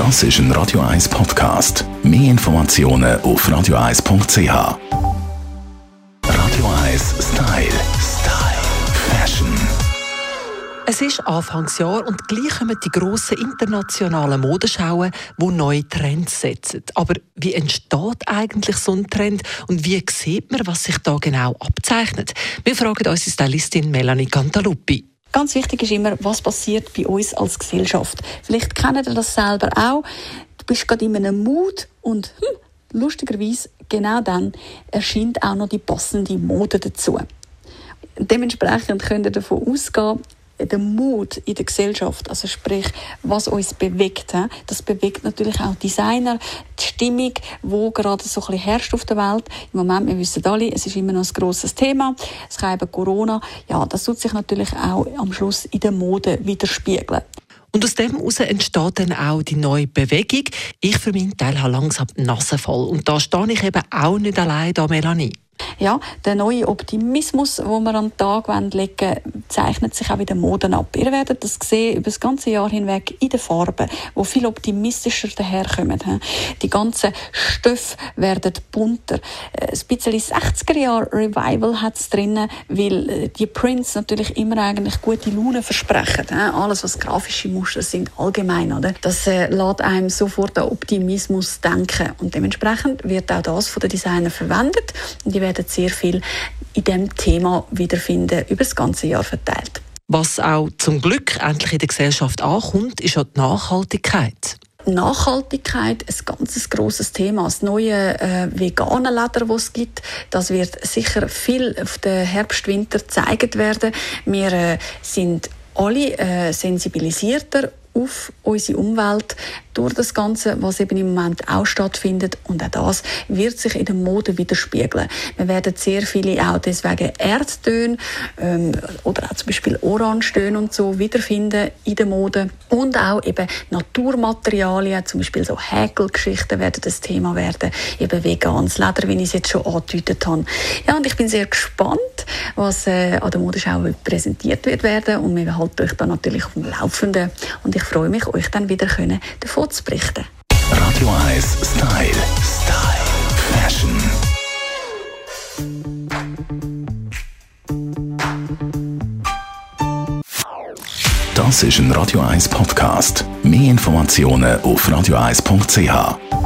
Das ist ein Radio 1 Podcast. Mehr Informationen auf radio1.ch. Radio 1 Style. Style. Fashion. Es ist Anfangsjahr und gleich kommen die grossen internationalen Modeschauen, die neue Trends setzen. Aber wie entsteht eigentlich so ein Trend und wie sieht man, was sich da genau abzeichnet? Wir fragen unsere Stylistin Melanie Cantaluppi. Ganz wichtig ist immer, was passiert bei uns als Gesellschaft. Vielleicht kennt ihr das selber auch. Du bist gerade in einem Mut und hm, lustigerweise genau dann erscheint auch noch die passende Mode dazu. Dementsprechend könnt ihr davon ausgehen, der Mut in der Gesellschaft, also sprich, was uns bewegt, das bewegt natürlich auch Designer, die Stimmung, wo gerade so ein bisschen herrscht auf der Welt. Im Moment, wir wissen alle, es ist immer noch ein grosses Thema. Es kann eben Corona, ja, das tut sich natürlich auch am Schluss in der Mode widerspiegeln. Und aus dem heraus entsteht dann auch die neue Bewegung. Ich für meinen Teil habe langsam Nase voll. Und da stehe ich eben auch nicht allein da, Melanie ja, der neue Optimismus, den wir an den Tag legen wollen, zeichnet sich auch in den Moden ab. Ihr werdet das sehen über das ganze Jahr hinweg in den Farben, wo viel optimistischer daherkommen. Die ganzen Stoffe werden bunter. Ein bisschen 60er Jahre Revival hat es drin, weil äh, die Prints natürlich immer eigentlich gute Laune versprechen. Alles, was grafische Muster sind, allgemein, oder? Das äh, lässt einem sofort an Optimismus denken. Und dementsprechend wird auch das von den Designern verwendet. Die werden sehr viel in dem Thema wiederfinden, über das ganze Jahr verteilt. Was auch zum Glück endlich in der Gesellschaft ankommt, ist auch die Nachhaltigkeit. Nachhaltigkeit ein ganz großes Thema. Das neue äh, vegane Leder, das es gibt, das wird sicher viel auf den Herbst-Winter gezeigt werden. Wir äh, sind alle äh, sensibilisierter auf unsere Umwelt durch das Ganze, was eben im Moment auch stattfindet. Und auch das wird sich in der Mode widerspiegeln. Wir werden sehr viele auch deswegen Erdtöne ähm, oder auch zum Beispiel Orangetöne und so wiederfinden in der Mode. Und auch eben Naturmaterialien, zum Beispiel so Häkelgeschichten werden das Thema werden. Eben veganes Leder, wie ich es jetzt schon angedeutet habe. Ja, und ich bin sehr gespannt, was äh, an der Modeschau präsentiert wird werden. Und wir halten euch dann natürlich auf dem Laufenden. Und ich freue mich, euch dann wieder können davon zu berichten. Radio 1 Style. Style. Fashion. Das ist ein Radio 1 Podcast. Mehr Informationen auf radio1.ch.